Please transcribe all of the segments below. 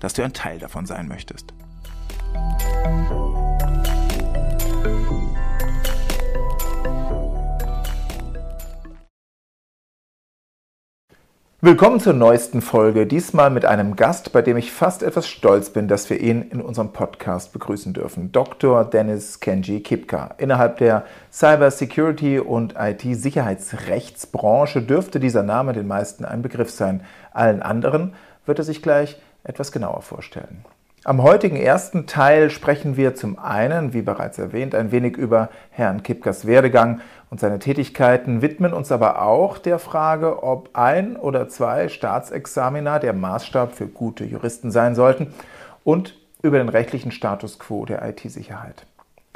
dass du ein Teil davon sein möchtest. Willkommen zur neuesten Folge, diesmal mit einem Gast, bei dem ich fast etwas stolz bin, dass wir ihn in unserem Podcast begrüßen dürfen. Dr. Dennis Kenji Kipka. Innerhalb der Cyber Security und IT-Sicherheitsrechtsbranche dürfte dieser Name den meisten ein Begriff sein. Allen anderen wird er sich gleich etwas genauer vorstellen. Am heutigen ersten Teil sprechen wir zum einen, wie bereits erwähnt, ein wenig über Herrn Kipkers Werdegang und seine Tätigkeiten, widmen uns aber auch der Frage, ob ein oder zwei Staatsexamina der Maßstab für gute Juristen sein sollten und über den rechtlichen Status quo der IT-Sicherheit.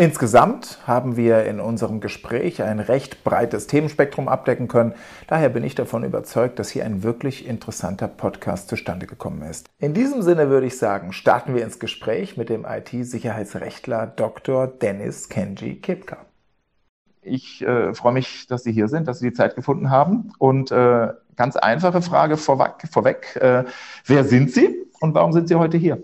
Insgesamt haben wir in unserem Gespräch ein recht breites Themenspektrum abdecken können. Daher bin ich davon überzeugt, dass hier ein wirklich interessanter Podcast zustande gekommen ist. In diesem Sinne würde ich sagen, starten wir ins Gespräch mit dem IT-Sicherheitsrechtler Dr. Dennis Kenji Kipka. Ich äh, freue mich, dass Sie hier sind, dass Sie die Zeit gefunden haben. Und äh, ganz einfache Frage vorweg. vorweg äh, wer sind Sie und warum sind Sie heute hier?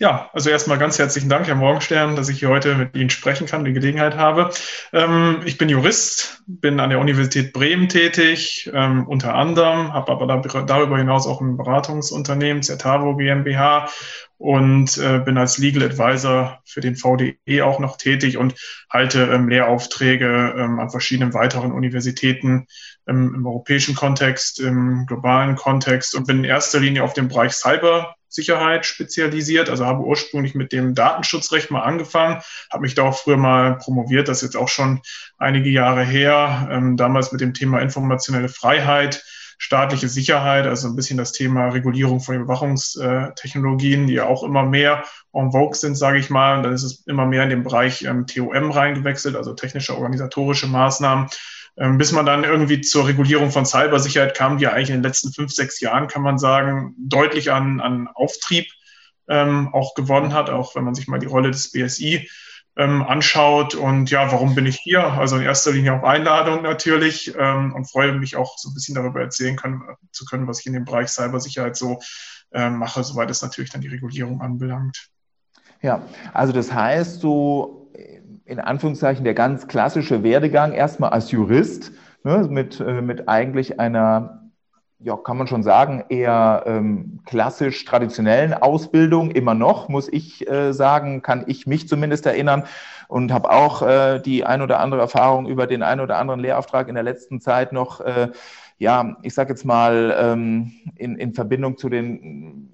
Ja, also erstmal ganz herzlichen Dank, Herr Morgenstern, dass ich hier heute mit Ihnen sprechen kann, die Gelegenheit habe. Ähm, ich bin Jurist, bin an der Universität Bremen tätig, ähm, unter anderem, habe aber darüber hinaus auch ein Beratungsunternehmen, Zertavo GmbH und äh, bin als Legal Advisor für den VDE auch noch tätig und halte ähm, Lehraufträge an verschiedenen weiteren Universitäten im europäischen Kontext, im globalen Kontext und bin in erster Linie auf dem Bereich Cyber Sicherheit spezialisiert, also habe ursprünglich mit dem Datenschutzrecht mal angefangen, habe mich da auch früher mal promoviert, das ist jetzt auch schon einige Jahre her, ähm, damals mit dem Thema informationelle Freiheit, staatliche Sicherheit, also ein bisschen das Thema Regulierung von Überwachungstechnologien, die ja auch immer mehr en vogue sind, sage ich mal. Und dann ist es immer mehr in den Bereich ähm, TOM reingewechselt, also technische organisatorische Maßnahmen. Ähm, bis man dann irgendwie zur Regulierung von Cybersicherheit kam, die ja eigentlich in den letzten fünf, sechs Jahren, kann man sagen, deutlich an, an Auftrieb ähm, auch gewonnen hat, auch wenn man sich mal die Rolle des BSI ähm, anschaut. Und ja, warum bin ich hier? Also in erster Linie auf Einladung natürlich ähm, und freue mich auch so ein bisschen darüber erzählen können, zu können, was ich in dem Bereich Cybersicherheit so ähm, mache, soweit es natürlich dann die Regulierung anbelangt. Ja, also das heißt, so in Anführungszeichen der ganz klassische Werdegang erstmal als Jurist ne, mit, äh, mit eigentlich einer, ja, kann man schon sagen, eher ähm, klassisch traditionellen Ausbildung, immer noch, muss ich äh, sagen, kann ich mich zumindest erinnern und habe auch äh, die ein oder andere Erfahrung über den ein oder anderen Lehrauftrag in der letzten Zeit noch, äh, ja, ich sage jetzt mal, ähm, in, in Verbindung zu den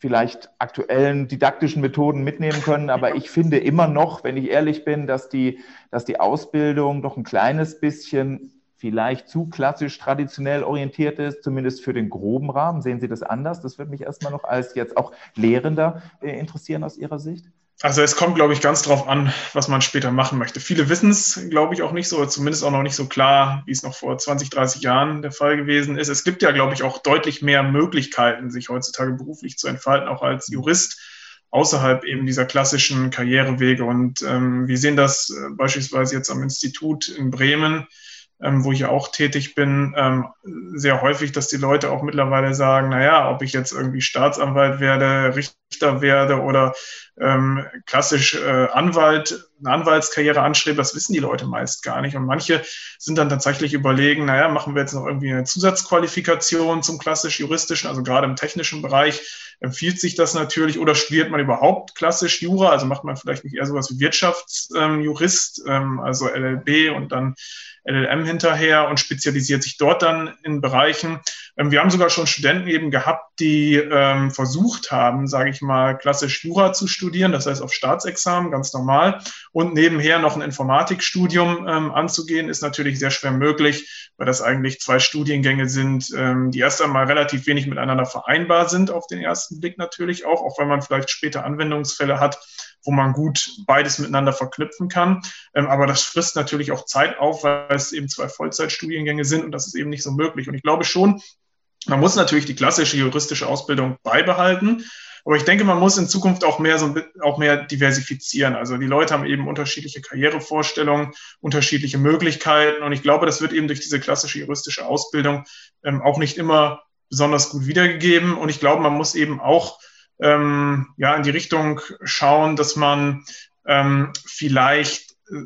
vielleicht aktuellen didaktischen Methoden mitnehmen können. Aber ich finde immer noch, wenn ich ehrlich bin, dass die, dass die Ausbildung doch ein kleines bisschen vielleicht zu klassisch traditionell orientiert ist, zumindest für den groben Rahmen. Sehen Sie das anders? Das würde mich erstmal noch als jetzt auch Lehrender äh, interessieren aus Ihrer Sicht. Also es kommt, glaube ich, ganz drauf an, was man später machen möchte. Viele wissen es, glaube ich, auch nicht so, zumindest auch noch nicht so klar, wie es noch vor 20, 30 Jahren der Fall gewesen ist. Es gibt ja, glaube ich, auch deutlich mehr Möglichkeiten, sich heutzutage beruflich zu entfalten, auch als Jurist, außerhalb eben dieser klassischen Karrierewege. Und ähm, wir sehen das äh, beispielsweise jetzt am Institut in Bremen ähm, wo ich auch tätig bin, ähm, sehr häufig, dass die Leute auch mittlerweile sagen, naja, ob ich jetzt irgendwie Staatsanwalt werde, Richter werde oder ähm, klassisch äh, Anwalt, eine Anwaltskarriere anstrebe, das wissen die Leute meist gar nicht. Und manche sind dann tatsächlich überlegen, naja, machen wir jetzt noch irgendwie eine Zusatzqualifikation zum klassisch juristischen, also gerade im technischen Bereich empfiehlt sich das natürlich oder studiert man überhaupt klassisch Jura, also macht man vielleicht nicht eher sowas wie Wirtschaftsjurist, ähm, also LLB und dann LLM hinterher und spezialisiert sich dort dann in Bereichen. Ähm, wir haben sogar schon Studenten eben gehabt, die ähm, versucht haben, sage ich mal, klassisch Jura zu studieren, das heißt auf Staatsexamen, ganz normal, und nebenher noch ein Informatikstudium ähm, anzugehen, ist natürlich sehr schwer möglich, weil das eigentlich zwei Studiengänge sind, ähm, die erst einmal relativ wenig miteinander vereinbar sind, auf den ersten Blick natürlich auch, auch wenn man vielleicht später Anwendungsfälle hat, wo man gut beides miteinander verknüpfen kann. Ähm, aber das frisst natürlich auch Zeit auf, weil es eben zwei Vollzeitstudiengänge sind und das ist eben nicht so möglich. Und ich glaube schon, man muss natürlich die klassische juristische Ausbildung beibehalten. Aber ich denke, man muss in Zukunft auch mehr, so, auch mehr diversifizieren. Also die Leute haben eben unterschiedliche Karrierevorstellungen, unterschiedliche Möglichkeiten. Und ich glaube, das wird eben durch diese klassische juristische Ausbildung ähm, auch nicht immer besonders gut wiedergegeben. Und ich glaube, man muss eben auch ähm, ja, in die Richtung schauen, dass man ähm, vielleicht äh,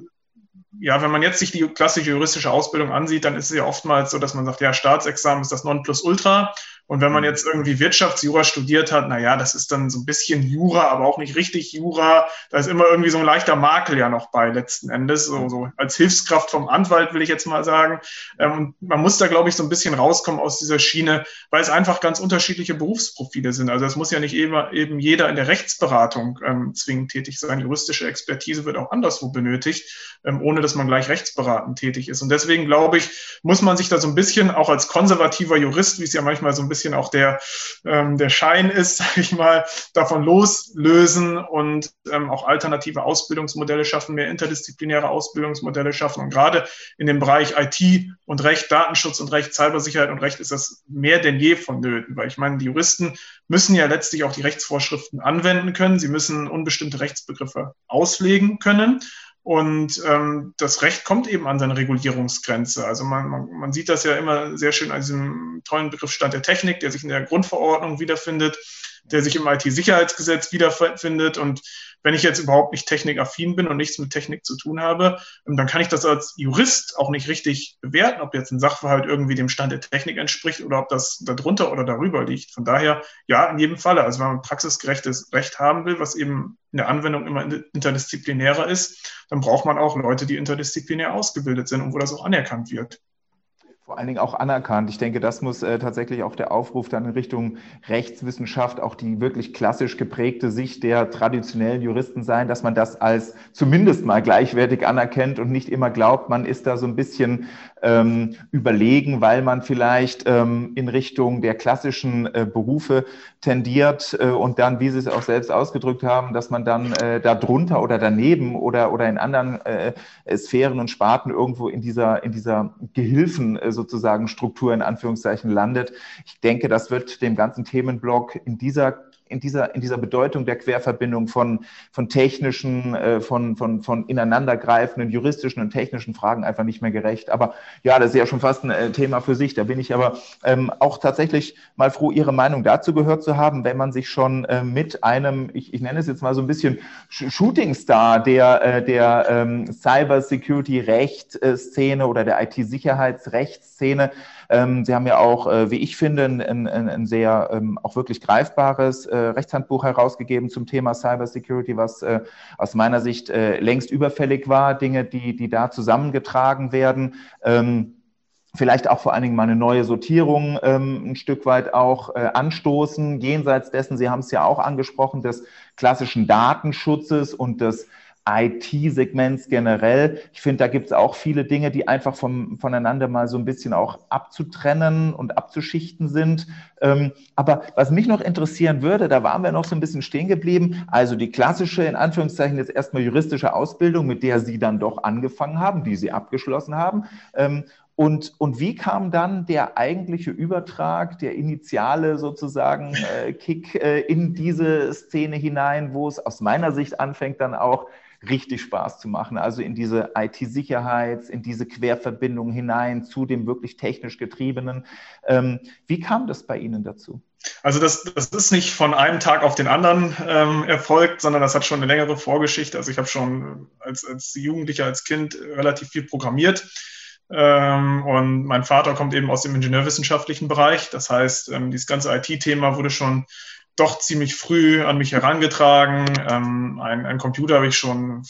ja, wenn man jetzt sich die klassische juristische Ausbildung ansieht, dann ist es ja oftmals so, dass man sagt, ja, Staatsexamen ist das Nonplusultra und wenn man mhm. jetzt irgendwie Wirtschaftsjura studiert hat, na ja, das ist dann so ein bisschen Jura, aber auch nicht richtig Jura. Da ist immer irgendwie so ein leichter Makel ja noch bei letzten Endes. So, so als Hilfskraft vom Anwalt will ich jetzt mal sagen. Ähm, und man muss da, glaube ich, so ein bisschen rauskommen aus dieser Schiene, weil es einfach ganz unterschiedliche Berufsprofile sind. Also es muss ja nicht eben, eben jeder in der Rechtsberatung ähm, zwingend tätig sein. Juristische Expertise wird auch anderswo benötigt, ähm, ohne dass man gleich rechtsberatend tätig ist. Und deswegen, glaube ich, muss man sich da so ein bisschen auch als konservativer Jurist, wie es ja manchmal so ein bisschen auch der, ähm, der Schein ist, sage ich mal, davon loslösen und ähm, auch alternative Ausbildungsmodelle schaffen, mehr interdisziplinäre Ausbildungsmodelle schaffen. Und gerade in dem Bereich IT und Recht, Datenschutz und Recht, Cybersicherheit und Recht ist das mehr denn je vonnöten, weil ich meine, die Juristen müssen ja letztlich auch die Rechtsvorschriften anwenden können. Sie müssen unbestimmte Rechtsbegriffe auslegen können. Und ähm, das Recht kommt eben an seine Regulierungsgrenze. Also man, man, man sieht das ja immer sehr schön an diesem tollen Begriff Stand der Technik, der sich in der Grundverordnung wiederfindet der sich im IT-Sicherheitsgesetz wiederfindet. Und wenn ich jetzt überhaupt nicht technikaffin bin und nichts mit Technik zu tun habe, ähm, dann kann ich das als Jurist auch nicht richtig bewerten, ob jetzt ein Sachverhalt irgendwie dem Stand der Technik entspricht oder ob das darunter oder darüber liegt. Von daher, ja, in jedem Falle. Also wenn man praxisgerechtes Recht haben will, was eben in der Anwendung immer interdisziplinärer ist, dann braucht man auch Leute, die interdisziplinär ausgebildet sind und wo das auch anerkannt wird. Vor allen Dingen auch anerkannt. Ich denke, das muss äh, tatsächlich auch der Aufruf dann in Richtung Rechtswissenschaft, auch die wirklich klassisch geprägte Sicht der traditionellen Juristen sein, dass man das als zumindest mal gleichwertig anerkennt und nicht immer glaubt, man ist da so ein bisschen ähm, überlegen, weil man vielleicht ähm, in Richtung der klassischen äh, Berufe tendiert äh, und dann, wie Sie es auch selbst ausgedrückt haben, dass man dann äh, da drunter oder daneben oder, oder in anderen äh, Sphären und Sparten irgendwo in dieser, in dieser Gehilfen äh, sozusagen Struktur in Anführungszeichen landet. Ich denke, das wird dem ganzen Themenblock in dieser in dieser, in dieser Bedeutung der Querverbindung von, von technischen, äh, von, von, von ineinandergreifenden juristischen und technischen Fragen einfach nicht mehr gerecht. Aber ja, das ist ja schon fast ein äh, Thema für sich. Da bin ich aber ähm, auch tatsächlich mal froh, Ihre Meinung dazu gehört zu haben, wenn man sich schon äh, mit einem, ich, ich nenne es jetzt mal so ein bisschen Shootingstar der, äh, der ähm, Cyber-Security-Rechtsszene oder der IT-Sicherheitsrechtsszene ähm, Sie haben ja auch, äh, wie ich finde, ein, ein, ein sehr ähm, auch wirklich greifbares äh, Rechtshandbuch herausgegeben zum Thema Cybersecurity, was äh, aus meiner Sicht äh, längst überfällig war. Dinge, die, die da zusammengetragen werden. Ähm, vielleicht auch vor allen Dingen mal eine neue Sortierung ähm, ein Stück weit auch äh, anstoßen, jenseits dessen, Sie haben es ja auch angesprochen, des klassischen Datenschutzes und des IT-Segments generell. Ich finde, da gibt es auch viele Dinge, die einfach vom, voneinander mal so ein bisschen auch abzutrennen und abzuschichten sind. Ähm, aber was mich noch interessieren würde, da waren wir noch so ein bisschen stehen geblieben. Also die klassische, in Anführungszeichen jetzt erstmal juristische Ausbildung, mit der Sie dann doch angefangen haben, die Sie abgeschlossen haben. Ähm, und, und wie kam dann der eigentliche Übertrag, der initiale sozusagen äh, Kick äh, in diese Szene hinein, wo es aus meiner Sicht anfängt, dann auch richtig Spaß zu machen. Also in diese IT-Sicherheit, in diese Querverbindung hinein zu dem wirklich technisch getriebenen. Ähm, wie kam das bei Ihnen dazu? Also das, das ist nicht von einem Tag auf den anderen ähm, erfolgt, sondern das hat schon eine längere Vorgeschichte. Also ich habe schon als, als Jugendlicher, als Kind relativ viel programmiert. Ähm, und mein Vater kommt eben aus dem ingenieurwissenschaftlichen Bereich. Das heißt, ähm, dieses ganze IT-Thema wurde schon doch ziemlich früh an mich herangetragen. Ähm, ein, ein Computer habe ich schon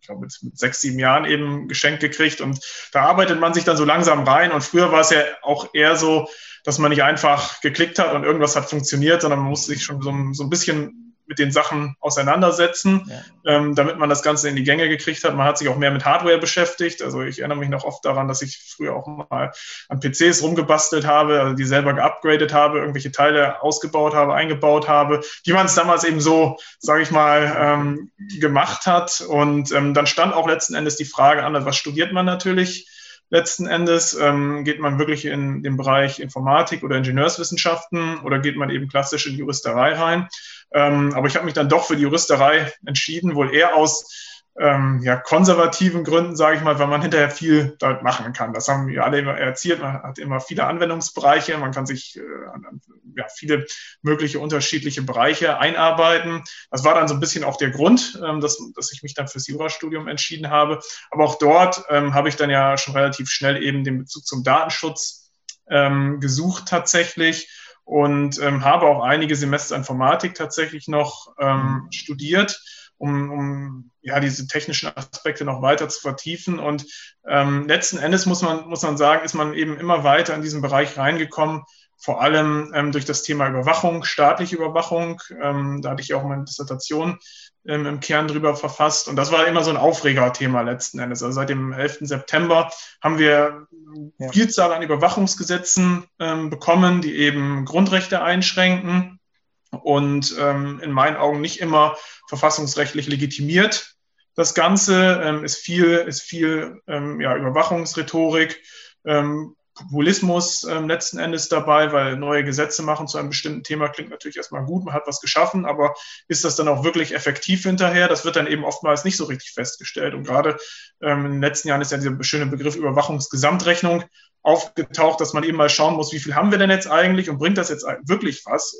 ich glaube, mit, mit sechs, sieben Jahren eben geschenkt gekriegt. Und da arbeitet man sich dann so langsam rein. Und früher war es ja auch eher so, dass man nicht einfach geklickt hat und irgendwas hat funktioniert, sondern man musste sich schon so, so ein bisschen mit den Sachen auseinandersetzen, ja. ähm, damit man das Ganze in die Gänge gekriegt hat. Man hat sich auch mehr mit Hardware beschäftigt. Also ich erinnere mich noch oft daran, dass ich früher auch mal an PCs rumgebastelt habe, also die selber geupgradet habe, irgendwelche Teile ausgebaut habe, eingebaut habe, wie man es damals eben so, sage ich mal, ähm, gemacht hat. Und ähm, dann stand auch letzten Endes die Frage an, was studiert man natürlich? Letzten Endes? Ähm, geht man wirklich in den Bereich Informatik oder Ingenieurswissenschaften oder geht man eben klassisch in die Juristerei rein? Ähm, aber ich habe mich dann doch für die Juristerei entschieden, wohl eher aus ähm, ja, konservativen Gründen, sage ich mal, weil man hinterher viel damit machen kann. Das haben wir alle immer erzählt. Man hat immer viele Anwendungsbereiche, man kann sich äh, an ja, viele mögliche unterschiedliche Bereiche einarbeiten. Das war dann so ein bisschen auch der Grund, ähm, dass, dass ich mich dann fürs Jurastudium entschieden habe. Aber auch dort ähm, habe ich dann ja schon relativ schnell eben den Bezug zum Datenschutz ähm, gesucht tatsächlich und ähm, habe auch einige Semester Informatik tatsächlich noch ähm, studiert um, um ja, diese technischen Aspekte noch weiter zu vertiefen. Und ähm, letzten Endes muss man, muss man sagen, ist man eben immer weiter in diesen Bereich reingekommen, vor allem ähm, durch das Thema Überwachung, staatliche Überwachung. Ähm, da hatte ich auch meine Dissertation ähm, im Kern drüber verfasst. Und das war immer so ein Aufregerthema letzten Endes. Also seit dem 11. September haben wir ja. Vielzahl an Überwachungsgesetzen ähm, bekommen, die eben Grundrechte einschränken und ähm, in meinen Augen nicht immer verfassungsrechtlich legitimiert. Das Ganze ähm, ist viel, ist viel ähm, ja, Überwachungsrhetorik, ähm, Populismus ähm, letzten Endes dabei, weil neue Gesetze machen zu einem bestimmten Thema klingt natürlich erstmal gut, man hat was geschaffen, aber ist das dann auch wirklich effektiv hinterher? Das wird dann eben oftmals nicht so richtig festgestellt. Und gerade ähm, in den letzten Jahren ist ja dieser schöne Begriff Überwachungsgesamtrechnung aufgetaucht, dass man eben mal schauen muss, wie viel haben wir denn jetzt eigentlich und bringt das jetzt wirklich was?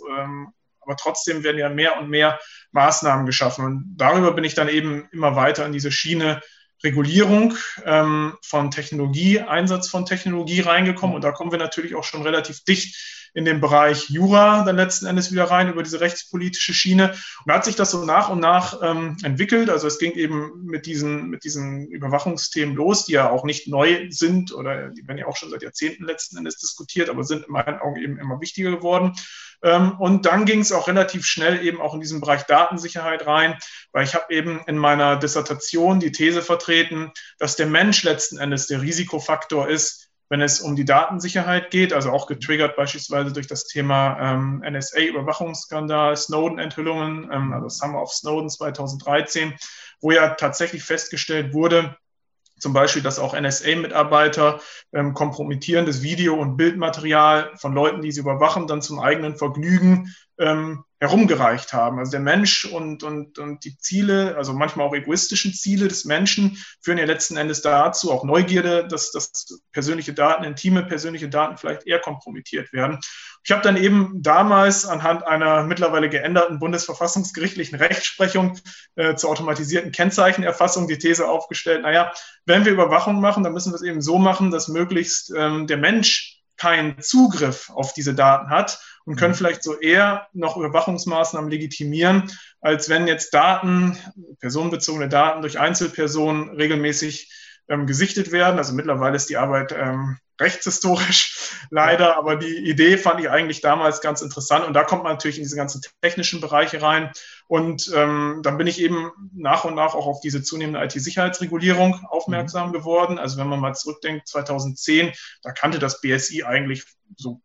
Aber trotzdem werden ja mehr und mehr Maßnahmen geschaffen. Und darüber bin ich dann eben immer weiter in diese Schiene Regulierung ähm, von Technologie, Einsatz von Technologie reingekommen. Und da kommen wir natürlich auch schon relativ dicht in den Bereich Jura dann letzten Endes wieder rein über diese rechtspolitische Schiene. Und da hat sich das so nach und nach ähm, entwickelt. Also es ging eben mit diesen, mit diesen Überwachungsthemen los, die ja auch nicht neu sind oder die werden ja auch schon seit Jahrzehnten letzten Endes diskutiert, aber sind in meinen Augen eben immer wichtiger geworden. Ähm, und dann ging es auch relativ schnell eben auch in diesen Bereich Datensicherheit rein, weil ich habe eben in meiner Dissertation die These vertreten, dass der Mensch letzten Endes der Risikofaktor ist, wenn es um die Datensicherheit geht, also auch getriggert beispielsweise durch das Thema ähm, NSA-Überwachungsskandal, Snowden-Enthüllungen, ähm, also Summer of Snowden 2013, wo ja tatsächlich festgestellt wurde, zum Beispiel, dass auch NSA-Mitarbeiter ähm, kompromittierendes Video- und Bildmaterial von Leuten, die sie überwachen, dann zum eigenen Vergnügen ähm, herumgereicht haben. Also der Mensch und, und, und die Ziele, also manchmal auch egoistischen Ziele des Menschen, führen ja letzten Endes dazu, auch Neugierde, dass, dass persönliche Daten, intime persönliche Daten vielleicht eher kompromittiert werden. Ich habe dann eben damals anhand einer mittlerweile geänderten bundesverfassungsgerichtlichen Rechtsprechung äh, zur automatisierten Kennzeichenerfassung die These aufgestellt, naja, wenn wir Überwachung machen, dann müssen wir es eben so machen, dass möglichst ähm, der Mensch keinen Zugriff auf diese Daten hat und können mhm. vielleicht so eher noch Überwachungsmaßnahmen legitimieren, als wenn jetzt Daten, personenbezogene Daten durch Einzelpersonen regelmäßig ähm, gesichtet werden. Also mittlerweile ist die Arbeit ähm, rechtshistorisch leider, aber die Idee fand ich eigentlich damals ganz interessant und da kommt man natürlich in diese ganzen technischen Bereiche rein und ähm, dann bin ich eben nach und nach auch auf diese zunehmende IT-Sicherheitsregulierung aufmerksam mhm. geworden. Also wenn man mal zurückdenkt, 2010, da kannte das BSI eigentlich so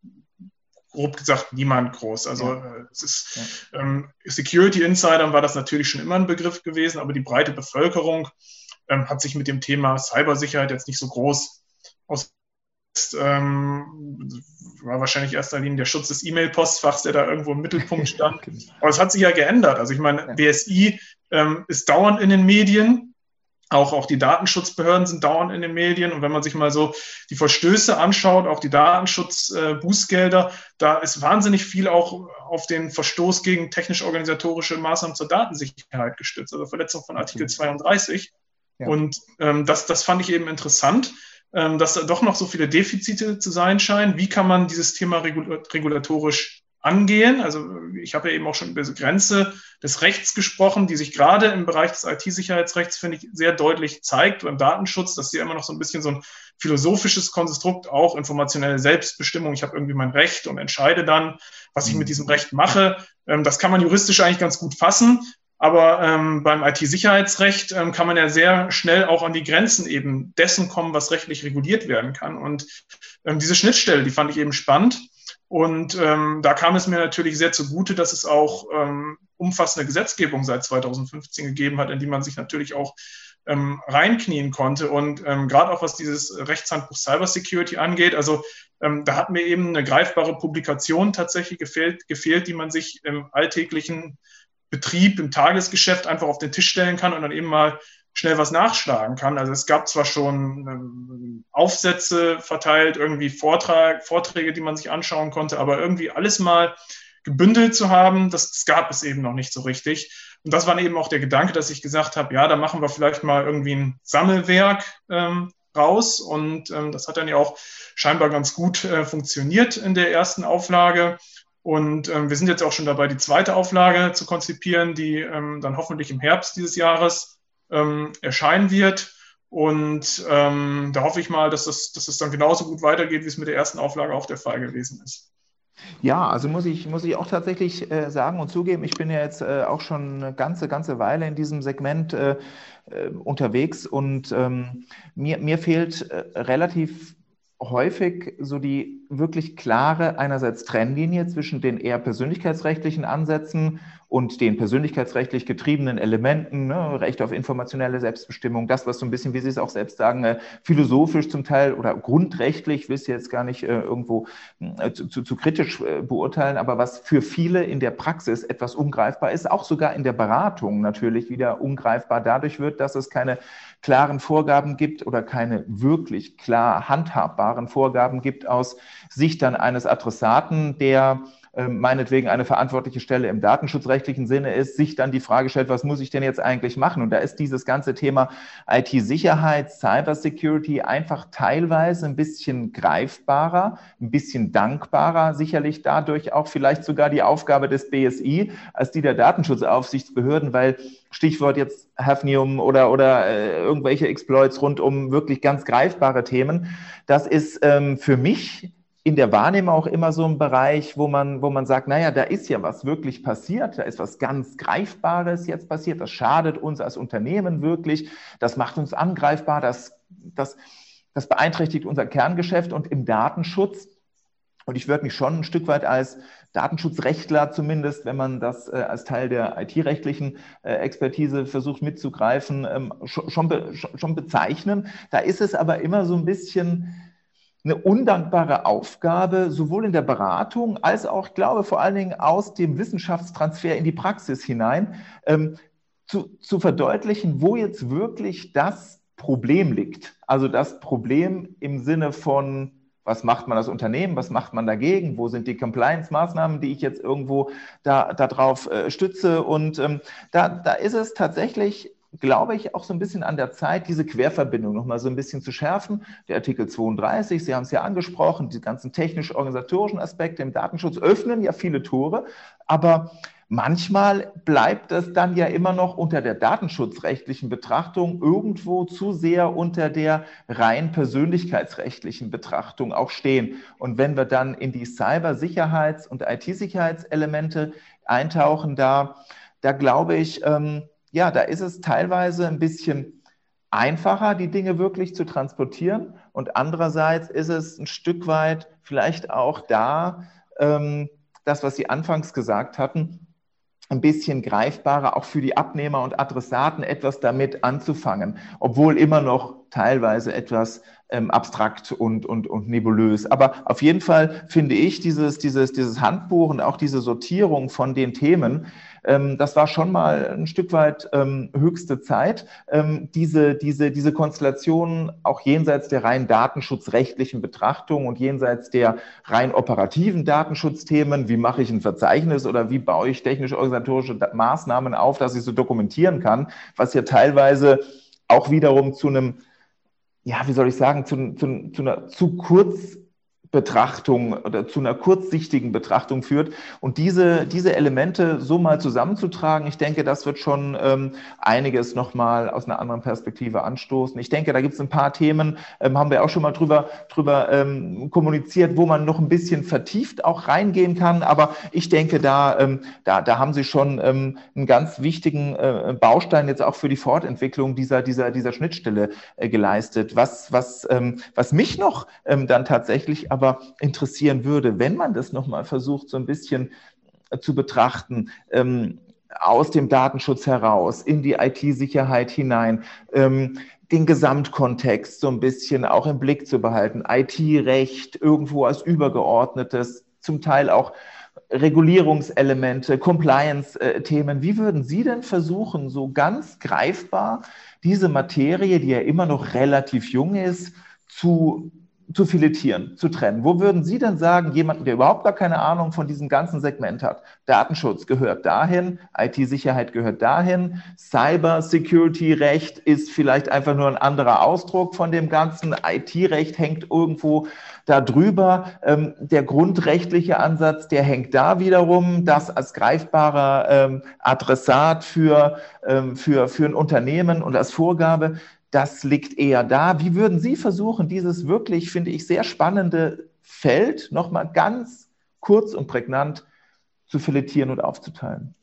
grob gesagt niemand groß. Also ja. Äh, es ist ähm, Security Insidern war das natürlich schon immer ein Begriff gewesen, aber die breite Bevölkerung ähm, hat sich mit dem Thema Cybersicherheit jetzt nicht so groß aus ähm, war wahrscheinlich erster Linie der Schutz des E-Mail-Postfachs, der da irgendwo im Mittelpunkt stand. Genau. Aber es hat sich ja geändert. Also ich meine, BSI ähm, ist dauernd in den Medien. Auch, auch die Datenschutzbehörden sind dauernd in den Medien. Und wenn man sich mal so die Verstöße anschaut, auch die Datenschutzbußgelder, äh, da ist wahnsinnig viel auch auf den Verstoß gegen technisch-organisatorische Maßnahmen zur Datensicherheit gestützt, also Verletzung von Artikel 32. Ja. Und ähm, das, das fand ich eben interessant, ähm, dass da doch noch so viele Defizite zu sein scheinen. Wie kann man dieses Thema regulatorisch angehen. Also ich habe ja eben auch schon über diese Grenze des Rechts gesprochen, die sich gerade im Bereich des IT-Sicherheitsrechts, finde ich, sehr deutlich zeigt beim Datenschutz, dass hier immer noch so ein bisschen so ein philosophisches Konstrukt, auch informationelle Selbstbestimmung. Ich habe irgendwie mein Recht und entscheide dann, was ich mit diesem Recht mache. Ähm, das kann man juristisch eigentlich ganz gut fassen. Aber ähm, beim IT-Sicherheitsrecht ähm, kann man ja sehr schnell auch an die Grenzen eben dessen kommen, was rechtlich reguliert werden kann. Und ähm, diese Schnittstelle, die fand ich eben spannend. Und ähm, da kam es mir natürlich sehr zugute, dass es auch ähm, umfassende Gesetzgebung seit 2015 gegeben hat, in die man sich natürlich auch ähm, reinknien konnte. Und ähm, gerade auch was dieses Rechtshandbuch Cybersecurity angeht, also ähm, da hat mir eben eine greifbare Publikation tatsächlich gefehlt, gefehlt, die man sich im alltäglichen Betrieb, im Tagesgeschäft einfach auf den Tisch stellen kann und dann eben mal schnell was nachschlagen kann. Also es gab zwar schon ähm, Aufsätze verteilt, irgendwie Vortrag, Vorträge, die man sich anschauen konnte, aber irgendwie alles mal gebündelt zu haben, das, das gab es eben noch nicht so richtig. Und das war eben auch der Gedanke, dass ich gesagt habe, ja, da machen wir vielleicht mal irgendwie ein Sammelwerk ähm, raus. Und ähm, das hat dann ja auch scheinbar ganz gut äh, funktioniert in der ersten Auflage. Und ähm, wir sind jetzt auch schon dabei, die zweite Auflage zu konzipieren, die ähm, dann hoffentlich im Herbst dieses Jahres ähm, erscheinen wird. Und ähm, da hoffe ich mal, dass es, dass es dann genauso gut weitergeht, wie es mit der ersten Auflage auch der Fall gewesen ist. Ja, also muss ich, muss ich auch tatsächlich äh, sagen und zugeben, ich bin ja jetzt äh, auch schon eine ganze, ganze Weile in diesem Segment äh, äh unterwegs und ähm, mir, mir fehlt äh, relativ häufig so die wirklich klare einerseits Trennlinie zwischen den eher persönlichkeitsrechtlichen Ansätzen und den persönlichkeitsrechtlich getriebenen Elementen, ne, Recht auf informationelle Selbstbestimmung, das, was so ein bisschen, wie Sie es auch selbst sagen, äh, philosophisch zum Teil oder grundrechtlich, will ich jetzt gar nicht äh, irgendwo äh, zu, zu, zu, kritisch äh, beurteilen, aber was für viele in der Praxis etwas ungreifbar ist, auch sogar in der Beratung natürlich wieder ungreifbar dadurch wird, dass es keine klaren Vorgaben gibt oder keine wirklich klar handhabbaren Vorgaben gibt aus Sicht dann eines Adressaten, der meinetwegen eine verantwortliche Stelle im datenschutzrechtlichen Sinne ist, sich dann die Frage stellt, was muss ich denn jetzt eigentlich machen? Und da ist dieses ganze Thema IT-Sicherheit, Cybersecurity einfach teilweise ein bisschen greifbarer, ein bisschen dankbarer, sicherlich dadurch auch vielleicht sogar die Aufgabe des BSI als die der Datenschutzaufsichtsbehörden, weil Stichwort jetzt Hafnium oder, oder äh, irgendwelche Exploits rund um wirklich ganz greifbare Themen. Das ist ähm, für mich in der Wahrnehmung auch immer so ein Bereich, wo man, wo man sagt, naja, da ist ja was wirklich passiert, da ist was ganz Greifbares jetzt passiert, das schadet uns als Unternehmen wirklich, das macht uns angreifbar, das, das, das beeinträchtigt unser Kerngeschäft und im Datenschutz. Und ich würde mich schon ein Stück weit als Datenschutzrechtler zumindest, wenn man das äh, als Teil der IT-rechtlichen äh, Expertise versucht mitzugreifen, ähm, schon, schon, be, schon bezeichnen. Da ist es aber immer so ein bisschen eine undankbare Aufgabe, sowohl in der Beratung als auch, ich glaube, vor allen Dingen aus dem Wissenschaftstransfer in die Praxis hinein, ähm, zu, zu verdeutlichen, wo jetzt wirklich das Problem liegt. Also das Problem im Sinne von, was macht man als Unternehmen, was macht man dagegen, wo sind die Compliance-Maßnahmen, die ich jetzt irgendwo da, darauf äh, stütze. Und ähm, da, da ist es tatsächlich glaube ich, auch so ein bisschen an der Zeit, diese Querverbindung nochmal so ein bisschen zu schärfen. Der Artikel 32, Sie haben es ja angesprochen, die ganzen technisch-organisatorischen Aspekte im Datenschutz öffnen ja viele Tore, aber manchmal bleibt es dann ja immer noch unter der datenschutzrechtlichen Betrachtung irgendwo zu sehr unter der rein persönlichkeitsrechtlichen Betrachtung auch stehen. Und wenn wir dann in die Cybersicherheits- und IT-Sicherheitselemente eintauchen, da, da glaube ich, ähm, ja, da ist es teilweise ein bisschen einfacher, die Dinge wirklich zu transportieren. Und andererseits ist es ein Stück weit vielleicht auch da, ähm, das, was Sie anfangs gesagt hatten, ein bisschen greifbarer, auch für die Abnehmer und Adressaten etwas damit anzufangen, obwohl immer noch teilweise etwas ähm, abstrakt und, und, und nebulös. Aber auf jeden Fall finde ich dieses, dieses, dieses Handbuch und auch diese Sortierung von den Themen, ähm, das war schon mal ein Stück weit ähm, höchste Zeit, ähm, diese, diese, diese Konstellation auch jenseits der rein datenschutzrechtlichen Betrachtung und jenseits der rein operativen Datenschutzthemen, wie mache ich ein Verzeichnis oder wie baue ich technisch-organisatorische Maßnahmen auf, dass ich so dokumentieren kann, was ja teilweise auch wiederum zu einem, ja, wie soll ich sagen, zu, zu, zu einer zu kurz Betrachtung oder zu einer kurzsichtigen Betrachtung führt. Und diese, diese Elemente so mal zusammenzutragen, ich denke, das wird schon ähm, einiges nochmal aus einer anderen Perspektive anstoßen. Ich denke, da gibt es ein paar Themen, ähm, haben wir auch schon mal drüber, drüber ähm, kommuniziert, wo man noch ein bisschen vertieft auch reingehen kann. Aber ich denke, da, ähm, da, da haben Sie schon ähm, einen ganz wichtigen äh, Baustein jetzt auch für die Fortentwicklung dieser, dieser, dieser Schnittstelle äh, geleistet. Was, was, ähm, was mich noch ähm, dann tatsächlich aber interessieren würde, wenn man das nochmal versucht, so ein bisschen äh, zu betrachten, ähm, aus dem Datenschutz heraus, in die IT-Sicherheit hinein, ähm, den Gesamtkontext so ein bisschen auch im Blick zu behalten. IT-Recht irgendwo als übergeordnetes, zum Teil auch Regulierungselemente, Compliance-Themen. Wie würden Sie denn versuchen, so ganz greifbar diese Materie, die ja immer noch relativ jung ist, zu zu filetieren, zu trennen. Wo würden Sie denn sagen, jemanden, der überhaupt gar keine Ahnung von diesem ganzen Segment hat, Datenschutz gehört dahin, IT-Sicherheit gehört dahin, Cyber-Security-Recht ist vielleicht einfach nur ein anderer Ausdruck von dem Ganzen, IT-Recht hängt irgendwo da drüber, ähm, der grundrechtliche Ansatz, der hängt da wiederum, das als greifbarer ähm, Adressat für, ähm, für, für ein Unternehmen und als Vorgabe das liegt eher da. Wie würden Sie versuchen, dieses wirklich, finde ich, sehr spannende Feld nochmal ganz kurz und prägnant zu filetieren und aufzuteilen?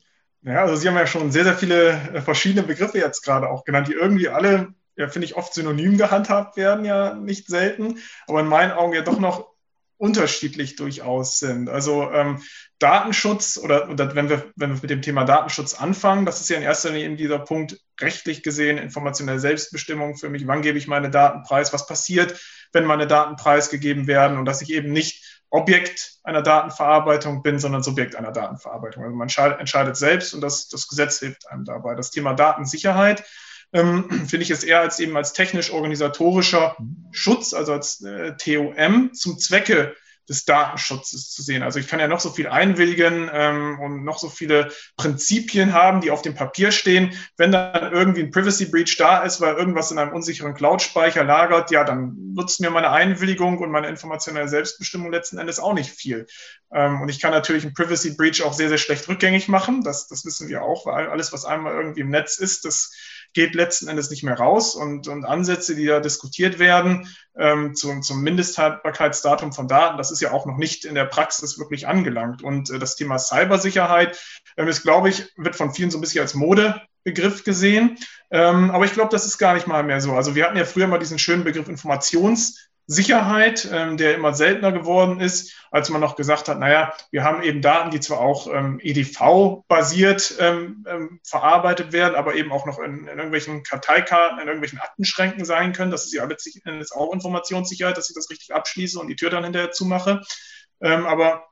Ja, also Sie haben ja schon sehr, sehr viele äh, verschiedene Begriffe jetzt gerade auch genannt, die irgendwie alle, ja, finde ich, oft synonym gehandhabt werden, ja nicht selten, aber in meinen Augen ja doch noch unterschiedlich durchaus sind. Also ähm, Datenschutz oder, oder wenn, wir, wenn wir mit dem Thema Datenschutz anfangen, das ist ja in erster Linie eben dieser Punkt rechtlich gesehen, informationelle Selbstbestimmung für mich, wann gebe ich meine Daten preis, was passiert, wenn meine Daten preisgegeben werden und dass ich eben nicht Objekt einer Datenverarbeitung bin, sondern Subjekt einer Datenverarbeitung. Also man entscheidet selbst und das, das Gesetz hilft einem dabei. Das Thema Datensicherheit ähm, finde ich es eher als eben als technisch-organisatorischer Schutz, also als äh, TOM zum Zwecke des Datenschutzes zu sehen. Also ich kann ja noch so viel einwilligen ähm, und noch so viele Prinzipien haben, die auf dem Papier stehen. Wenn dann irgendwie ein Privacy Breach da ist, weil irgendwas in einem unsicheren Cloud-Speicher lagert, ja, dann nutzt mir meine Einwilligung und meine informationelle Selbstbestimmung letzten Endes auch nicht viel. Ähm, und ich kann natürlich einen Privacy Breach auch sehr, sehr schlecht rückgängig machen. Das, das wissen wir auch, weil alles, was einmal irgendwie im Netz ist, das geht letzten Endes nicht mehr raus und, und Ansätze, die da diskutiert werden ähm, zum, zum Mindesthaltbarkeitsdatum von Daten, das ist ja auch noch nicht in der Praxis wirklich angelangt. Und äh, das Thema Cybersicherheit ähm, ist, glaube ich, wird von vielen so ein bisschen als Modebegriff gesehen. Ähm, aber ich glaube, das ist gar nicht mal mehr so. Also wir hatten ja früher mal diesen schönen Begriff Informations- Sicherheit, ähm, der immer seltener geworden ist, als man noch gesagt hat, naja, wir haben eben Daten, die zwar auch ähm, EDV-basiert ähm, ähm, verarbeitet werden, aber eben auch noch in, in, irgendwelchen Karteikarten, in irgendwelchen Aktenschränken sein können. Das ist ja letztlich auch Informationssicherheit, dass ich das richtig abschließe und die Tür dann hinterher zumache. Ähm, aber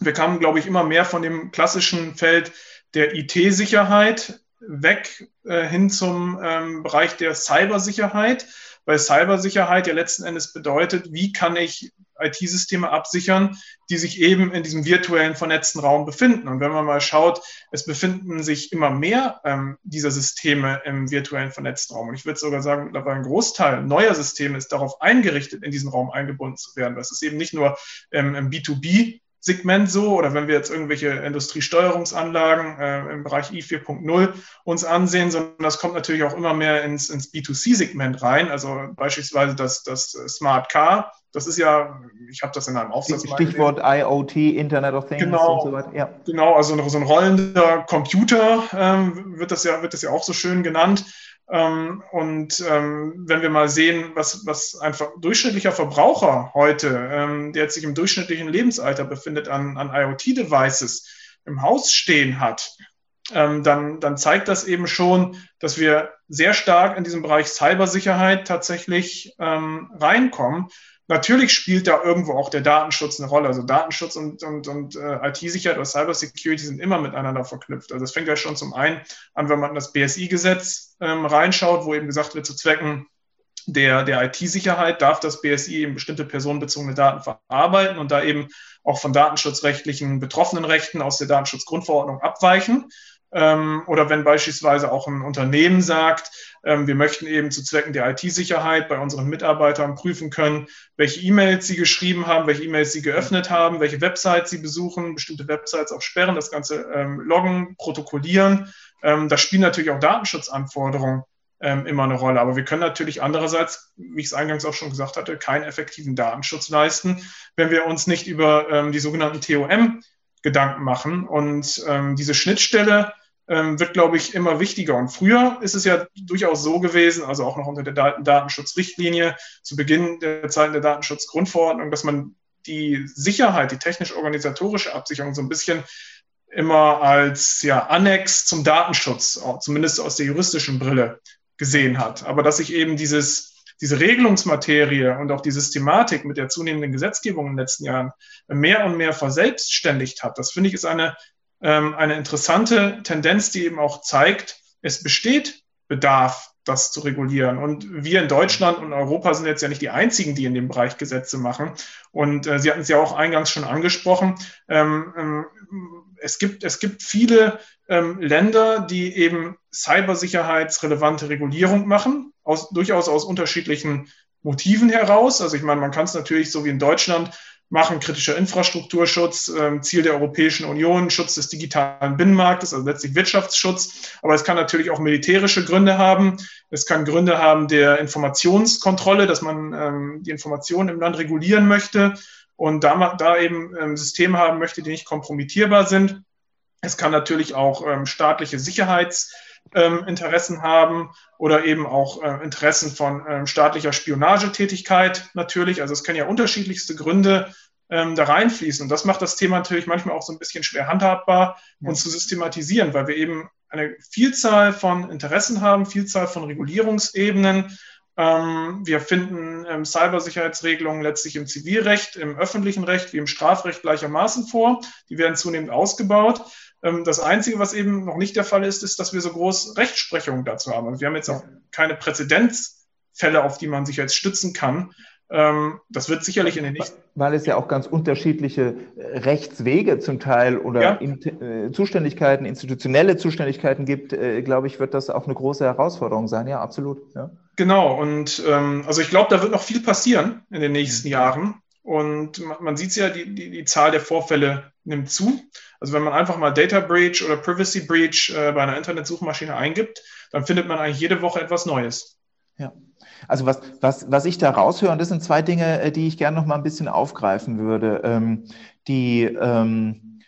wir kamen, glaube ich, immer mehr von dem klassischen Feld der IT-Sicherheit weg äh, hin zum ähm, Bereich der Cybersicherheit weil Cybersicherheit ja letzten Endes bedeutet, wie kann ich IT-Systeme absichern, die sich eben in diesem virtuellen vernetzten Raum befinden. Und wenn man mal schaut, es befinden sich immer mehr ähm, dieser Systeme im virtuellen vernetzten Raum. Und ich würde sogar sagen, mittlerweile ein Großteil neuer Systeme ist darauf eingerichtet, in diesen Raum eingebunden zu werden. Das ist eben nicht nur ähm, im B2B Segment so oder wenn wir jetzt irgendwelche Industriesteuerungsanlagen äh, im Bereich I 4.0 uns ansehen, sondern das kommt natürlich auch immer mehr ins, ins B2C-Segment rein. Also beispielsweise das, das Smart Car. Das ist ja, ich habe das in einem Aufsatz Stichwort IoT, Internet of Things genau, und so weiter. Ja. Genau, also so ein rollender Computer ähm, wird, das ja, wird das ja auch so schön genannt. Ähm, und ähm, wenn wir mal sehen, was, was ein durchschnittlicher Verbraucher heute, ähm, der sich im durchschnittlichen Lebensalter befindet, an, an IoT-Devices im Haus stehen hat, dann, dann zeigt das eben schon, dass wir sehr stark in diesem Bereich Cybersicherheit tatsächlich reinkommen. Natürlich spielt da irgendwo auch der Datenschutz eine Rolle. Also Datenschutz und, und, und äh, IT-Sicherheit oder Cybersecurity sind immer miteinander verknüpft. Also es fängt ja schon zum einen an, wenn man das BSI-Gesetz ähm, reinschaut, wo eben gesagt wird, zu Zwecken der, der IT-Sicherheit darf das BSI eben bestimmte personenbezogene Daten verarbeiten und da eben auch von datenschutzrechtlichen betroffenen Rechten aus der Datenschutzgrundverordnung abweichen. Ähm, oder wenn beispielsweise auch ein Unternehmen sagt, ähm, wir möchten eben zu Zwecken der IT-Sicherheit bei unseren Mitarbeitern prüfen können, welche E-Mails sie geschrieben haben, welche E-Mails sie geöffnet haben, welche Websites sie besuchen, bestimmte Websites auch sperren, das Ganze ähm, loggen, protokollieren. Da spielen natürlich auch Datenschutzanforderungen immer eine Rolle. Aber wir können natürlich andererseits, wie ich es eingangs auch schon gesagt hatte, keinen effektiven Datenschutz leisten, wenn wir uns nicht über die sogenannten TOM Gedanken machen. Und diese Schnittstelle wird, glaube ich, immer wichtiger. Und früher ist es ja durchaus so gewesen, also auch noch unter der Daten Datenschutzrichtlinie zu Beginn der Zeiten der Datenschutzgrundverordnung, dass man die Sicherheit, die technisch-organisatorische Absicherung so ein bisschen immer als ja, Annex zum Datenschutz, zumindest aus der juristischen Brille gesehen hat. Aber dass sich eben dieses, diese Regelungsmaterie und auch die Systematik mit der zunehmenden Gesetzgebung in den letzten Jahren mehr und mehr verselbstständigt hat, das finde ich ist eine ähm, eine interessante Tendenz, die eben auch zeigt, es besteht Bedarf, das zu regulieren. Und wir in Deutschland und Europa sind jetzt ja nicht die einzigen, die in dem Bereich Gesetze machen. Und äh, Sie hatten es ja auch eingangs schon angesprochen. Ähm, ähm, es, gibt, es gibt viele ähm, Länder, die eben cybersicherheitsrelevante Regulierung machen, aus, durchaus aus unterschiedlichen Motiven heraus. Also ich meine, man kann es natürlich so wie in Deutschland machen, kritischer Infrastrukturschutz, äh, Ziel der Europäischen Union, Schutz des digitalen Binnenmarktes, also letztlich Wirtschaftsschutz. Aber es kann natürlich auch militärische Gründe haben. Es kann Gründe haben der Informationskontrolle, dass man ähm, die Informationen im Land regulieren möchte und da, da eben ähm, Systeme haben möchte, die nicht kompromittierbar sind. Es kann natürlich auch ähm, staatliche Sicherheits- ähm, Interessen haben oder eben auch äh, Interessen von ähm, staatlicher Spionagetätigkeit natürlich. Also es können ja unterschiedlichste Gründe ähm, da reinfließen. Und das macht das Thema natürlich manchmal auch so ein bisschen schwer handhabbar ja. und zu systematisieren, weil wir eben eine Vielzahl von Interessen haben, Vielzahl von Regulierungsebenen. Ähm, wir finden ähm, Cybersicherheitsregelungen letztlich im Zivilrecht, im öffentlichen Recht wie im Strafrecht gleichermaßen vor. Die werden zunehmend ausgebaut. Ähm, das Einzige, was eben noch nicht der Fall ist, ist, dass wir so groß Rechtsprechung dazu haben. Also wir haben jetzt auch keine Präzedenzfälle, auf die man sich jetzt stützen kann. Ähm, das wird sicherlich in den nächsten. Weil es ja auch ganz unterschiedliche äh, Rechtswege zum Teil oder ja. in, äh, Zuständigkeiten, institutionelle Zuständigkeiten gibt, äh, glaube ich, wird das auch eine große Herausforderung sein. Ja, absolut. Ja. Genau. Und ähm, also ich glaube, da wird noch viel passieren in den nächsten. Jahren. Und man, sieht ja, die, die, die Zahl der Vorfälle nimmt zu. Also wenn man einfach mal Data Breach oder Privacy Breach äh, bei einer Internetsuchmaschine eingibt, dann findet man eigentlich jede Woche etwas Neues. Ja. Also was, was, was ich da raushöre, und das sind zwei Dinge, äh, die ich gerne noch mal ein bisschen aufgreifen würde. Ähm, die ähm,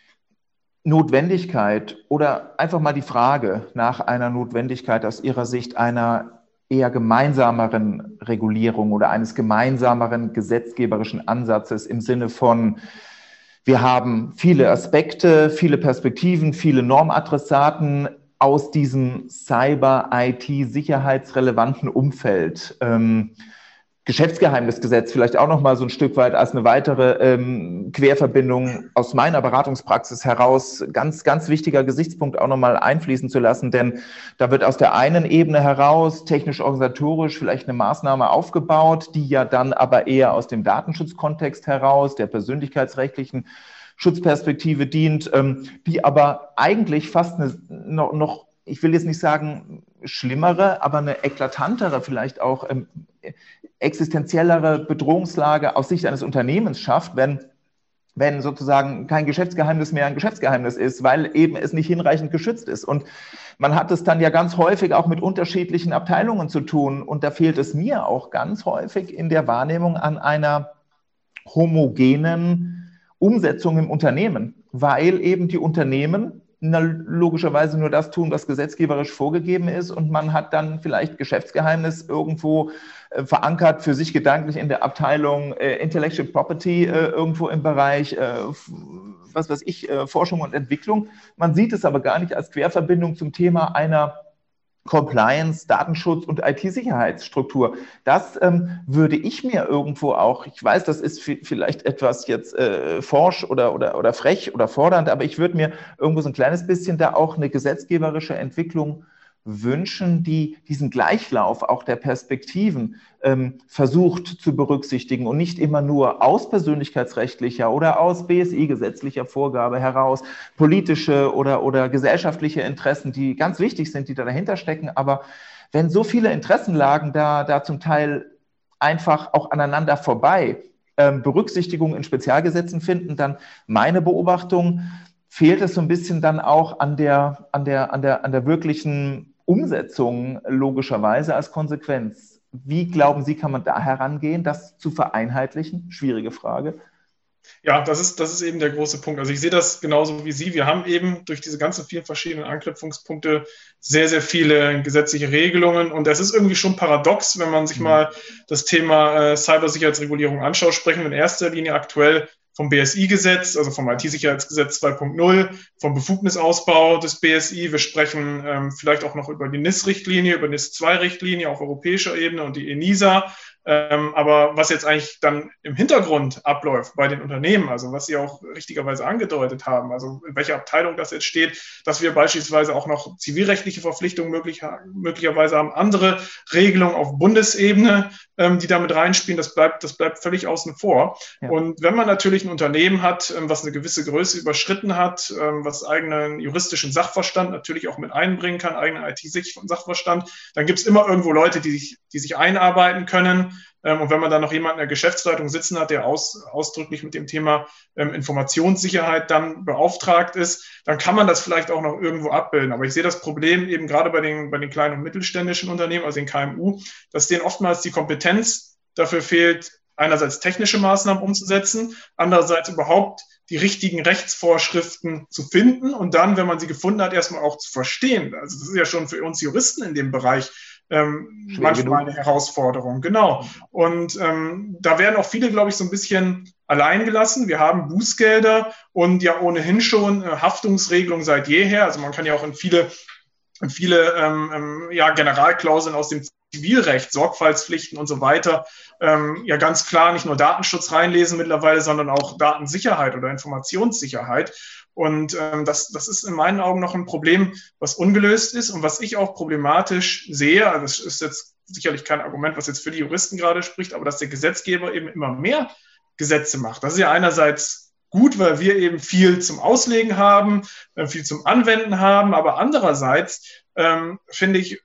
Notwendigkeit oder einfach mal die Frage nach einer Notwendigkeit aus Ihrer Sicht einer eher gemeinsameren Regulierung oder eines gemeinsameren gesetzgeberischen Ansatzes im Sinne von wir haben viele Aspekte, viele Perspektiven, viele Normadressaten aus diesem Cyber-IT-sicherheitsrelevanten Umfeld. Ähm, Geschäftsgeheimnisgesetz vielleicht auch noch mal so ein Stück weit als eine weitere ähm, Querverbindung aus meiner Beratungspraxis heraus ganz ganz wichtiger Gesichtspunkt auch noch mal einfließen zu lassen, denn da wird aus der einen Ebene heraus technisch organisatorisch vielleicht eine Maßnahme aufgebaut, die ja dann aber eher aus dem Datenschutzkontext heraus, der persönlichkeitsrechtlichen Schutzperspektive dient, ähm, die aber eigentlich fast eine noch, noch ich will jetzt nicht sagen schlimmere, aber eine eklatantere vielleicht auch ähm, existenziellere Bedrohungslage aus Sicht eines Unternehmens schafft, wenn wenn sozusagen kein Geschäftsgeheimnis mehr ein Geschäftsgeheimnis ist, weil eben es nicht hinreichend geschützt ist. Und man hat es dann ja ganz häufig auch mit unterschiedlichen Abteilungen zu tun. Und da fehlt es mir auch ganz häufig in der Wahrnehmung an einer homogenen Umsetzung im Unternehmen, weil eben die Unternehmen na, logischerweise nur das tun, was gesetzgeberisch vorgegeben ist. Und man hat dann vielleicht Geschäftsgeheimnis irgendwo äh, verankert für sich gedanklich in der Abteilung äh, Intellectual Property äh, irgendwo im Bereich, äh, was weiß ich, äh, Forschung und Entwicklung. Man sieht es aber gar nicht als Querverbindung zum Thema einer Compliance, Datenschutz und IT-Sicherheitsstruktur. Das ähm, würde ich mir irgendwo auch, ich weiß, das ist vielleicht etwas jetzt äh, forsch oder, oder, oder frech oder fordernd, aber ich würde mir irgendwo so ein kleines bisschen da auch eine gesetzgeberische Entwicklung wünschen, die diesen Gleichlauf auch der Perspektiven ähm, versucht zu berücksichtigen und nicht immer nur aus persönlichkeitsrechtlicher oder aus BSI-gesetzlicher Vorgabe heraus politische oder, oder gesellschaftliche Interessen, die ganz wichtig sind, die da dahinter stecken. Aber wenn so viele Interessenlagen da, da zum Teil einfach auch aneinander vorbei ähm, Berücksichtigung in Spezialgesetzen finden, dann meine Beobachtung, fehlt es so ein bisschen dann auch an der, an der, an der, an der wirklichen Umsetzung logischerweise als Konsequenz. Wie glauben Sie, kann man da herangehen, das zu vereinheitlichen? Schwierige Frage. Ja, das ist, das ist eben der große Punkt. Also ich sehe das genauso wie Sie. Wir haben eben durch diese ganzen vielen verschiedenen Anknüpfungspunkte sehr, sehr viele gesetzliche Regelungen. Und es ist irgendwie schon paradox, wenn man sich mhm. mal das Thema äh, Cybersicherheitsregulierung anschaut, sprechen wir in erster Linie aktuell vom BSI-Gesetz, also vom IT-Sicherheitsgesetz 2.0, vom Befugnisausbau des BSI. Wir sprechen ähm, vielleicht auch noch über die NIS-Richtlinie, über NIS-2-Richtlinie auf europäischer Ebene und die ENISA. Ähm, aber was jetzt eigentlich dann im Hintergrund abläuft bei den Unternehmen, also was Sie auch richtigerweise angedeutet haben, also in welcher Abteilung das jetzt steht, dass wir beispielsweise auch noch zivilrechtliche Verpflichtungen möglich, möglicherweise haben, andere Regelungen auf Bundesebene, ähm, die damit reinspielen, das bleibt, das bleibt völlig außen vor. Ja. Und wenn man natürlich ein Unternehmen hat, ähm, was eine gewisse Größe überschritten hat, was eigenen juristischen Sachverstand natürlich auch mit einbringen kann, eigenen IT-Sachverstand, dann gibt es immer irgendwo Leute, die sich, die sich einarbeiten können und wenn man dann noch jemanden in der Geschäftsleitung sitzen hat, der aus, ausdrücklich mit dem Thema ähm, Informationssicherheit dann beauftragt ist, dann kann man das vielleicht auch noch irgendwo abbilden. Aber ich sehe das Problem eben gerade bei den, bei den kleinen und mittelständischen Unternehmen, also den KMU, dass denen oftmals die Kompetenz dafür fehlt, einerseits technische Maßnahmen umzusetzen, andererseits überhaupt die richtigen Rechtsvorschriften zu finden und dann, wenn man sie gefunden hat, erstmal auch zu verstehen. Also das ist ja schon für uns Juristen in dem Bereich ähm, manchmal eine Herausforderung. Genau. Und ähm, da werden auch viele, glaube ich, so ein bisschen allein gelassen. Wir haben Bußgelder und ja ohnehin schon äh, Haftungsregelungen seit jeher. Also man kann ja auch in viele, in viele ähm, ähm, ja, Generalklauseln aus dem Zivilrecht, Sorgfaltspflichten und so weiter, ähm, ja ganz klar nicht nur Datenschutz reinlesen mittlerweile, sondern auch Datensicherheit oder Informationssicherheit. Und ähm, das, das ist in meinen Augen noch ein Problem, was ungelöst ist und was ich auch problematisch sehe. Also das ist jetzt sicherlich kein Argument, was jetzt für die Juristen gerade spricht, aber dass der Gesetzgeber eben immer mehr Gesetze macht. Das ist ja einerseits gut, weil wir eben viel zum Auslegen haben, äh, viel zum Anwenden haben, aber andererseits ähm, finde ich,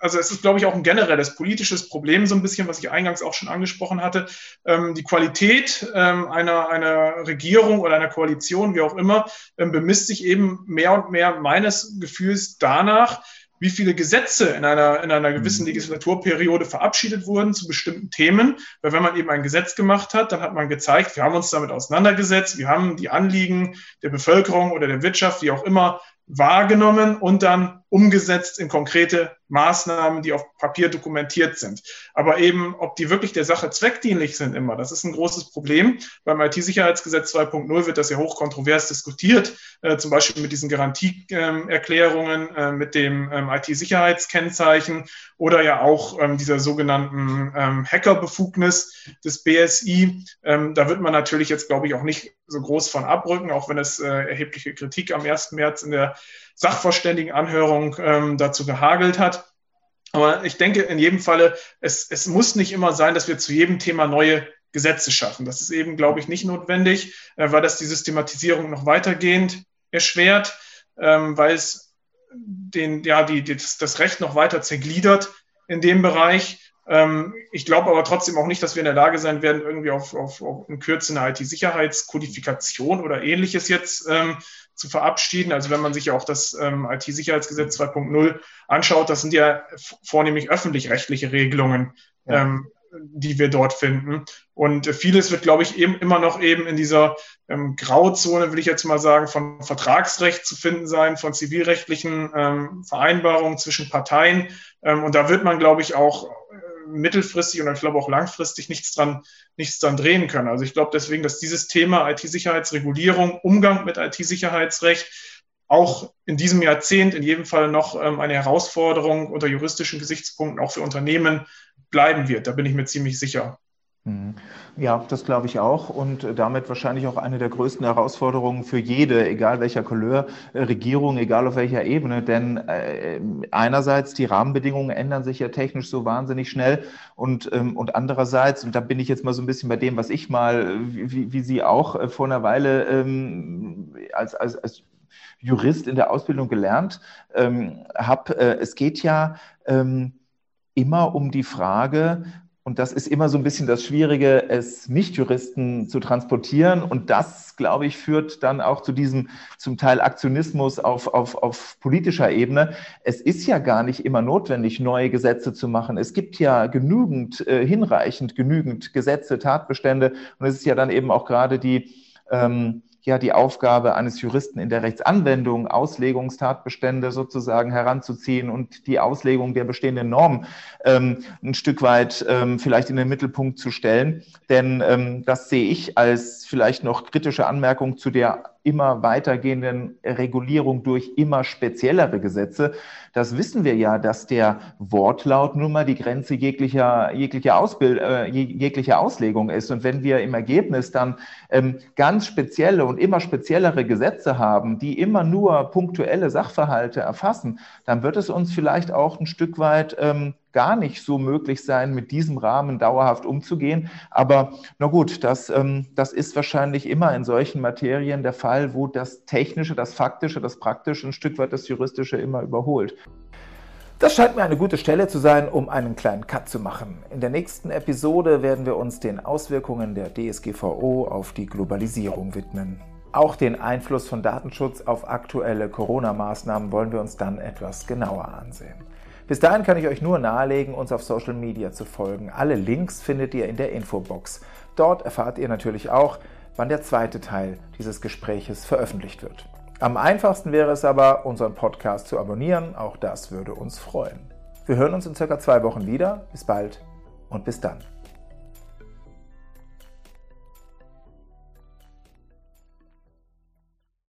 also es ist, glaube ich, auch ein generelles politisches Problem, so ein bisschen, was ich eingangs auch schon angesprochen hatte. Ähm, die Qualität ähm, einer, einer Regierung oder einer Koalition, wie auch immer, ähm, bemisst sich eben mehr und mehr meines Gefühls danach, wie viele Gesetze in einer, in einer gewissen mhm. Legislaturperiode verabschiedet wurden zu bestimmten Themen. Weil wenn man eben ein Gesetz gemacht hat, dann hat man gezeigt, wir haben uns damit auseinandergesetzt, wir haben die Anliegen der Bevölkerung oder der Wirtschaft, wie auch immer, wahrgenommen und dann umgesetzt in konkrete Maßnahmen, die auf Papier dokumentiert sind. Aber eben, ob die wirklich der Sache zweckdienlich sind immer, das ist ein großes Problem. Beim IT-Sicherheitsgesetz 2.0 wird das ja hochkontrovers diskutiert, äh, zum Beispiel mit diesen Garantieerklärungen, äh, mit dem ähm, IT-Sicherheitskennzeichen oder ja auch ähm, dieser sogenannten ähm, Hackerbefugnis des BSI. Ähm, da wird man natürlich jetzt, glaube ich, auch nicht so groß von abrücken, auch wenn es äh, erhebliche Kritik am 1. März in der Sachverständigenanhörung ähm, dazu gehagelt hat. Aber ich denke in jedem Falle, es, es muss nicht immer sein, dass wir zu jedem Thema neue Gesetze schaffen. Das ist eben, glaube ich, nicht notwendig, äh, weil das die Systematisierung noch weitergehend erschwert, ähm, weil es den, ja, die, die, das Recht noch weiter zergliedert in dem Bereich. Ähm, ich glaube aber trotzdem auch nicht, dass wir in der Lage sein werden, irgendwie auf, auf, auf in Kürze eine IT-Sicherheitskodifikation oder ähnliches jetzt ähm, zu verabschieden. Also wenn man sich ja auch das ähm, IT-Sicherheitsgesetz 2.0 anschaut, das sind ja vornehmlich öffentlich-rechtliche Regelungen, ja. ähm, die wir dort finden. Und vieles wird, glaube ich, eben immer noch eben in dieser ähm, Grauzone, will ich jetzt mal sagen, von Vertragsrecht zu finden sein, von zivilrechtlichen ähm, Vereinbarungen zwischen Parteien. Ähm, und da wird man, glaube ich, auch mittelfristig und ich glaube auch langfristig nichts dran, nichts dran drehen können. Also ich glaube deswegen, dass dieses Thema IT-Sicherheitsregulierung, Umgang mit IT-Sicherheitsrecht auch in diesem Jahrzehnt in jedem Fall noch ähm, eine Herausforderung unter juristischen Gesichtspunkten auch für Unternehmen bleiben wird. Da bin ich mir ziemlich sicher. Mhm. Ja, das glaube ich auch und damit wahrscheinlich auch eine der größten Herausforderungen für jede, egal welcher Couleur, äh, Regierung, egal auf welcher Ebene. Denn äh, einerseits die Rahmenbedingungen ändern sich ja technisch so wahnsinnig schnell und, ähm, und andererseits, und da bin ich jetzt mal so ein bisschen bei dem, was ich mal, wie, wie Sie auch äh, vor einer Weile ähm, als, als, als Jurist in der Ausbildung gelernt ähm, habe, äh, es geht ja ähm, immer um die Frage, und das ist immer so ein bisschen das Schwierige, es Nichtjuristen zu transportieren. Und das, glaube ich, führt dann auch zu diesem zum Teil Aktionismus auf, auf, auf politischer Ebene. Es ist ja gar nicht immer notwendig, neue Gesetze zu machen. Es gibt ja genügend, äh, hinreichend genügend Gesetze, Tatbestände. Und es ist ja dann eben auch gerade die, ähm, ja die Aufgabe eines Juristen in der Rechtsanwendung, Auslegungstatbestände sozusagen heranzuziehen und die Auslegung der bestehenden Normen ähm, ein Stück weit ähm, vielleicht in den Mittelpunkt zu stellen. Denn ähm, das sehe ich als vielleicht noch kritische Anmerkung zu der immer weitergehenden Regulierung durch immer speziellere Gesetze. Das wissen wir ja, dass der Wortlaut nun mal die Grenze jeglicher, jeglicher, Ausbild, äh, jeglicher Auslegung ist. Und wenn wir im Ergebnis dann ähm, ganz spezielle und immer speziellere Gesetze haben, die immer nur punktuelle Sachverhalte erfassen, dann wird es uns vielleicht auch ein Stück weit ähm, gar nicht so möglich sein, mit diesem Rahmen dauerhaft umzugehen. Aber na gut, das, ähm, das ist wahrscheinlich immer in solchen Materien der Fall, wo das Technische, das Faktische, das Praktische ein Stück weit das Juristische immer überholt. Das scheint mir eine gute Stelle zu sein, um einen kleinen Cut zu machen. In der nächsten Episode werden wir uns den Auswirkungen der DSGVO auf die Globalisierung widmen. Auch den Einfluss von Datenschutz auf aktuelle Corona-Maßnahmen wollen wir uns dann etwas genauer ansehen. Bis dahin kann ich euch nur nahelegen, uns auf Social Media zu folgen. Alle Links findet ihr in der Infobox. Dort erfahrt ihr natürlich auch, wann der zweite Teil dieses Gespräches veröffentlicht wird. Am einfachsten wäre es aber, unseren Podcast zu abonnieren. Auch das würde uns freuen. Wir hören uns in circa zwei Wochen wieder. Bis bald und bis dann.